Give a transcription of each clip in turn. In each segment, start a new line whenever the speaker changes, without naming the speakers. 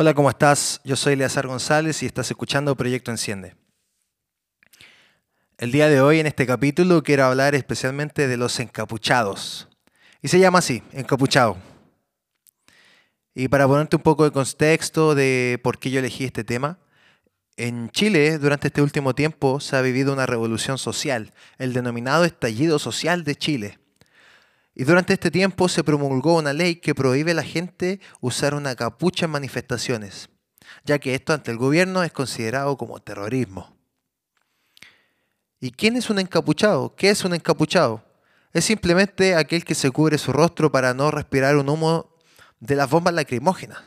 Hola, ¿cómo estás? Yo soy Eleazar González y estás escuchando Proyecto Enciende. El día de hoy en este capítulo quiero hablar especialmente de los encapuchados. Y se llama así, encapuchado. Y para ponerte un poco de contexto de por qué yo elegí este tema, en Chile durante este último tiempo se ha vivido una revolución social, el denominado estallido social de Chile. Y durante este tiempo se promulgó una ley que prohíbe a la gente usar una capucha en manifestaciones, ya que esto ante el gobierno es considerado como terrorismo. ¿Y quién es un encapuchado? ¿Qué es un encapuchado? Es simplemente aquel que se cubre su rostro para no respirar un humo de las bombas lacrimógenas.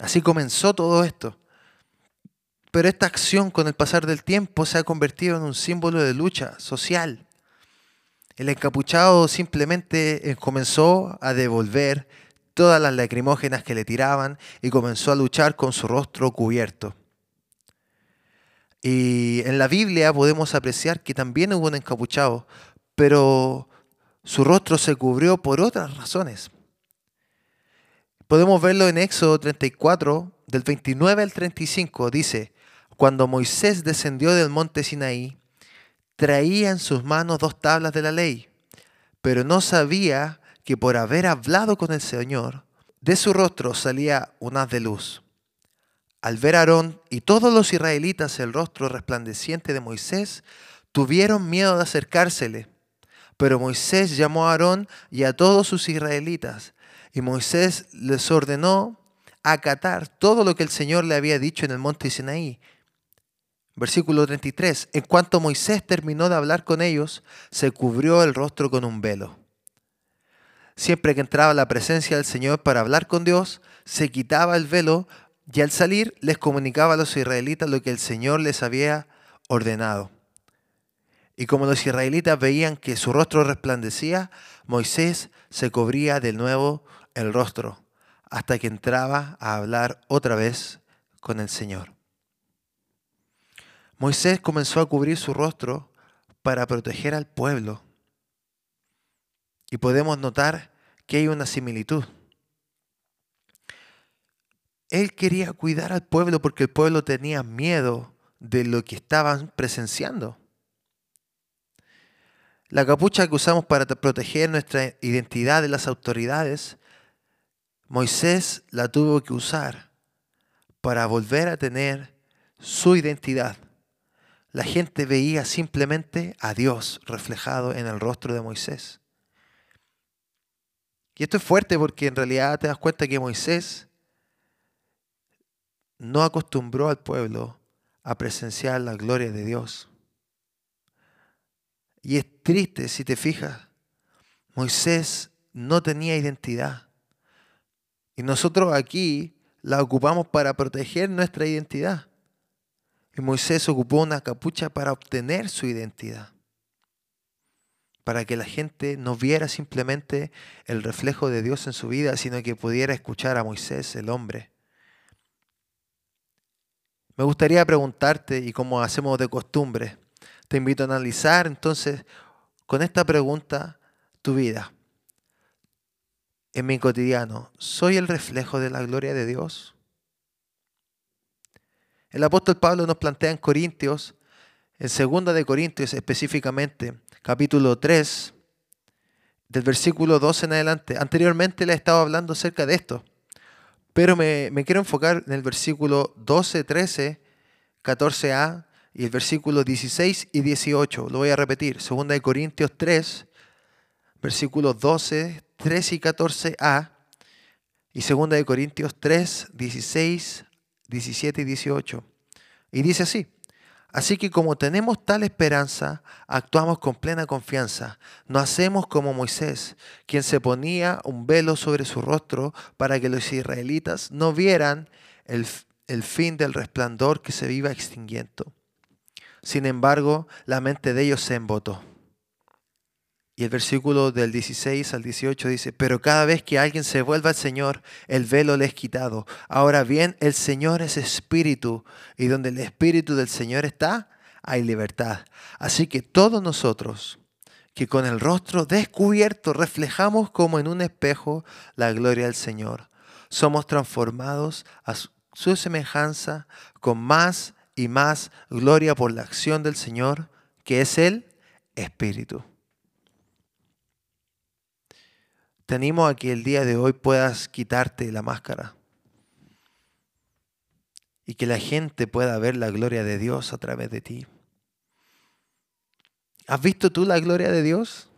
Así comenzó todo esto. Pero esta acción con el pasar del tiempo se ha convertido en un símbolo de lucha social el encapuchado simplemente eh, comenzó a devolver todas las lacrimógenas que le tiraban y comenzó a luchar con su rostro cubierto. Y en la Biblia podemos apreciar que también hubo un encapuchado, pero su rostro se cubrió por otras razones. Podemos verlo en Éxodo 34, del 29 al 35, dice, cuando Moisés descendió del monte Sinaí, traía en sus manos dos tablas de la ley, pero no sabía que por haber hablado con el Señor, de su rostro salía un haz de luz. Al ver Aarón y todos los israelitas el rostro resplandeciente de Moisés, tuvieron miedo de acercársele. Pero Moisés llamó a Aarón y a todos sus israelitas, y Moisés les ordenó acatar todo lo que el Señor le había dicho en el monte Sinaí, Versículo 33. En cuanto Moisés terminó de hablar con ellos, se cubrió el rostro con un velo. Siempre que entraba a la presencia del Señor para hablar con Dios, se quitaba el velo y al salir les comunicaba a los israelitas lo que el Señor les había ordenado. Y como los israelitas veían que su rostro resplandecía, Moisés se cubría de nuevo el rostro hasta que entraba a hablar otra vez con el Señor. Moisés comenzó a cubrir su rostro para proteger al pueblo. Y podemos notar que hay una similitud. Él quería cuidar al pueblo porque el pueblo tenía miedo de lo que estaban presenciando. La capucha que usamos para proteger nuestra identidad de las autoridades, Moisés la tuvo que usar para volver a tener su identidad la gente veía simplemente a Dios reflejado en el rostro de Moisés. Y esto es fuerte porque en realidad te das cuenta que Moisés no acostumbró al pueblo a presenciar la gloria de Dios. Y es triste si te fijas, Moisés no tenía identidad. Y nosotros aquí la ocupamos para proteger nuestra identidad. Y Moisés ocupó una capucha para obtener su identidad. Para que la gente no viera simplemente el reflejo de Dios en su vida, sino que pudiera escuchar a Moisés, el hombre. Me gustaría preguntarte, y como hacemos de costumbre, te invito a analizar entonces con esta pregunta tu vida. En mi cotidiano, ¿soy el reflejo de la gloria de Dios? El apóstol Pablo nos plantea en Corintios, en segunda de Corintios específicamente, capítulo 3, del versículo 12 en adelante. Anteriormente le he estado hablando acerca de esto, pero me, me quiero enfocar en el versículo 12, 13, 14a y el versículo 16 y 18. Lo voy a repetir. Segunda de Corintios 3, versículos 12, 13 y 14a y segunda de Corintios 3, 16 17 y 18. Y dice así, así que como tenemos tal esperanza, actuamos con plena confianza. No hacemos como Moisés, quien se ponía un velo sobre su rostro para que los israelitas no vieran el, el fin del resplandor que se iba extinguiendo. Sin embargo, la mente de ellos se embotó. Y el versículo del 16 al 18 dice, pero cada vez que alguien se vuelva al Señor, el velo le es quitado. Ahora bien, el Señor es espíritu, y donde el espíritu del Señor está, hay libertad. Así que todos nosotros, que con el rostro descubierto reflejamos como en un espejo la gloria del Señor, somos transformados a su semejanza con más y más gloria por la acción del Señor, que es el Espíritu. Te animo a que el día de hoy puedas quitarte la máscara y que la gente pueda ver la gloria de Dios a través de ti. ¿Has visto tú la gloria de Dios?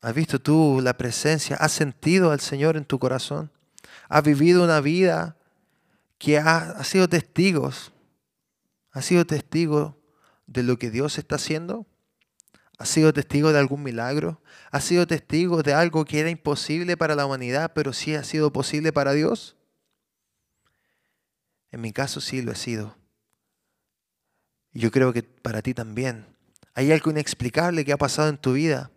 ¿Has visto tú la presencia? ¿Has sentido al Señor en tu corazón? ¿Has vivido una vida que ha, sido testigos? ¿Has sido testigo de lo que Dios está haciendo? ¿Has sido testigo de algún milagro? ¿Has sido testigo de algo que era imposible para la humanidad, pero sí ha sido posible para Dios? En mi caso sí lo he sido. Yo creo que para ti también. Hay algo inexplicable que ha pasado en tu vida.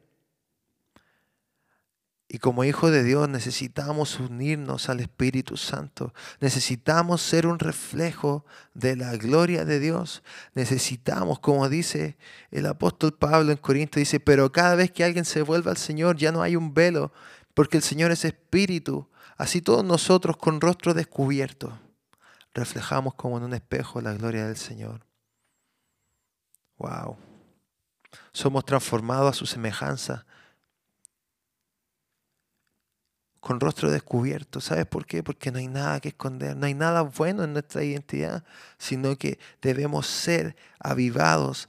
Y como hijo de Dios necesitamos unirnos al Espíritu Santo. Necesitamos ser un reflejo de la gloria de Dios. Necesitamos, como dice el apóstol Pablo en Corinto, dice, pero cada vez que alguien se vuelva al Señor ya no hay un velo, porque el Señor es Espíritu. Así todos nosotros con rostro descubierto reflejamos como en un espejo la gloria del Señor. Wow. Somos transformados a su semejanza con rostro descubierto. ¿Sabes por qué? Porque no hay nada que esconder, no hay nada bueno en nuestra identidad, sino que debemos ser avivados.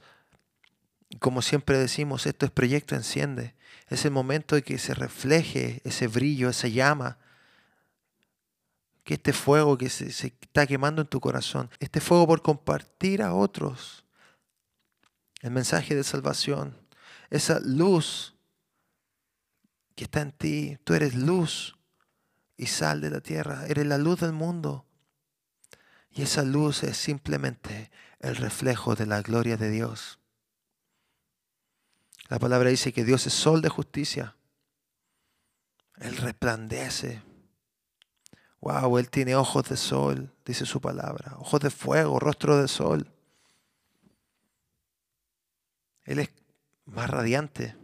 Como siempre decimos, esto es proyecto enciende. Es el momento de que se refleje ese brillo, esa llama que este fuego que se, está quemando en tu corazón, este fuego por compartir a otros el mensaje de salvación, esa luz está en ti, tú eres luz y sal de la tierra, eres la luz del mundo. Y esa luz es simplemente el reflejo de la gloria de Dios. La palabra dice que Dios es sol de justicia. Él resplandece Wow, Él tiene ojos de sol, dice su palabra, ojos de fuego, rostro de sol. Él es más radiante.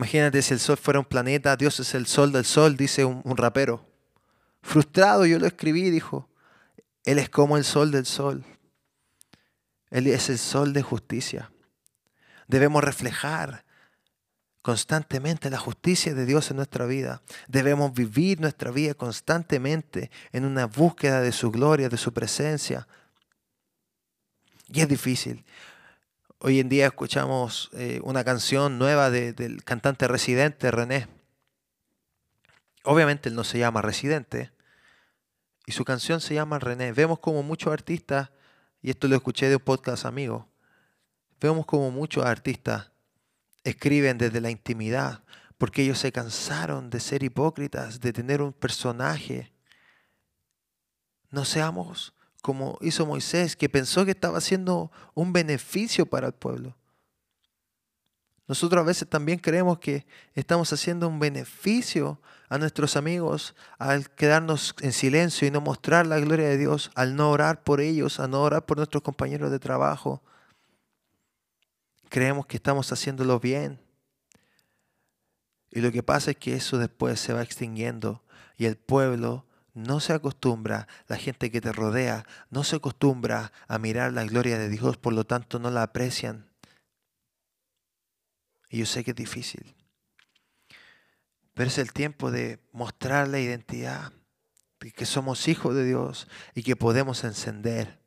Imagínate si el sol fuera un planeta, Dios es el sol del sol, dice un, rapero. Frustrado, yo lo escribí, dijo. Él es como el sol del sol. Él es el sol de justicia. Debemos reflejar constantemente la justicia de Dios en nuestra vida. Debemos vivir nuestra vida constantemente en una búsqueda de su gloria, de su presencia. Y es difícil. Hoy en día escuchamos eh, una canción nueva del cantante residente René. Obviamente él no se llama residente y su canción se llama René. Vemos como muchos artistas, y esto lo escuché de un podcast amigo, vemos como muchos artistas escriben desde la intimidad, porque ellos se cansaron de ser hipócritas, de tener un personaje. No seamos como hizo Moisés, que pensó que estaba haciendo un beneficio para el pueblo. Nosotros a veces también creemos que estamos haciendo un beneficio a nuestros amigos al quedarnos en silencio y no mostrar la gloria de Dios, al no orar por ellos, al no orar por nuestros compañeros de trabajo, creemos que estamos haciéndolo bien. Y lo que pasa es que eso después se va extinguiendo y el pueblo no se acostumbra, la gente que te rodea no se acostumbra a mirar la gloria de Dios, por lo tanto no la aprecian. Y yo sé que es difícil. Pero es el tiempo de mostrar la identidad, de que somos hijos de Dios y que podemos encender.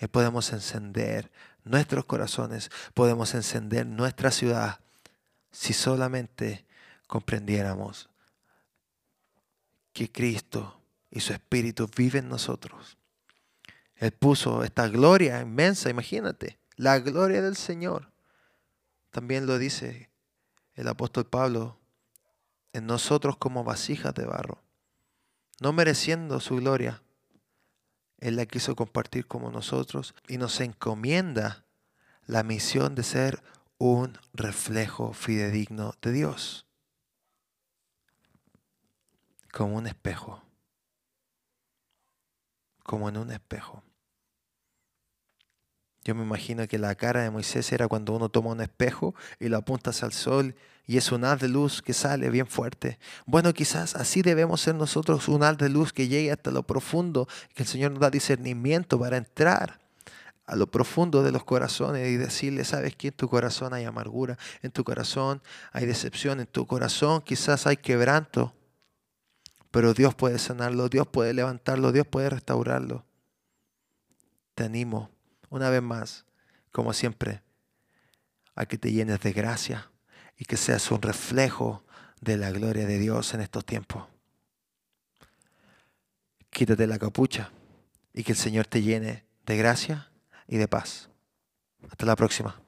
Y podemos encender nuestros corazones, podemos encender nuestra ciudad si solamente comprendiéramos que Cristo y su Espíritu viven en nosotros. Él puso esta gloria inmensa, imagínate, la gloria del Señor. También lo dice el apóstol Pablo en nosotros como vasijas de barro, no mereciendo su gloria, él la quiso compartir como nosotros y nos encomienda la misión de ser un reflejo fidedigno de Dios. Como un espejo. Como en un espejo. Yo me imagino que la cara de Moisés era cuando uno toma un espejo y lo apuntas al sol y es un haz de luz que sale bien fuerte. Bueno, quizás así debemos ser nosotros, un haz de luz que llegue hasta lo profundo, que el Señor nos da discernimiento para entrar a lo profundo de los corazones y decirle, sabes que en tu corazón hay amargura, en tu corazón hay decepción, en tu corazón quizás hay quebranto, pero Dios puede sanarlo, Dios puede levantarlo, Dios puede restaurarlo. Te animo una vez más, como siempre, a que te llenes de gracia y que seas un reflejo de la gloria de Dios en estos tiempos. Quítate la capucha y que el Señor te llene de gracia y de paz. Hasta la próxima.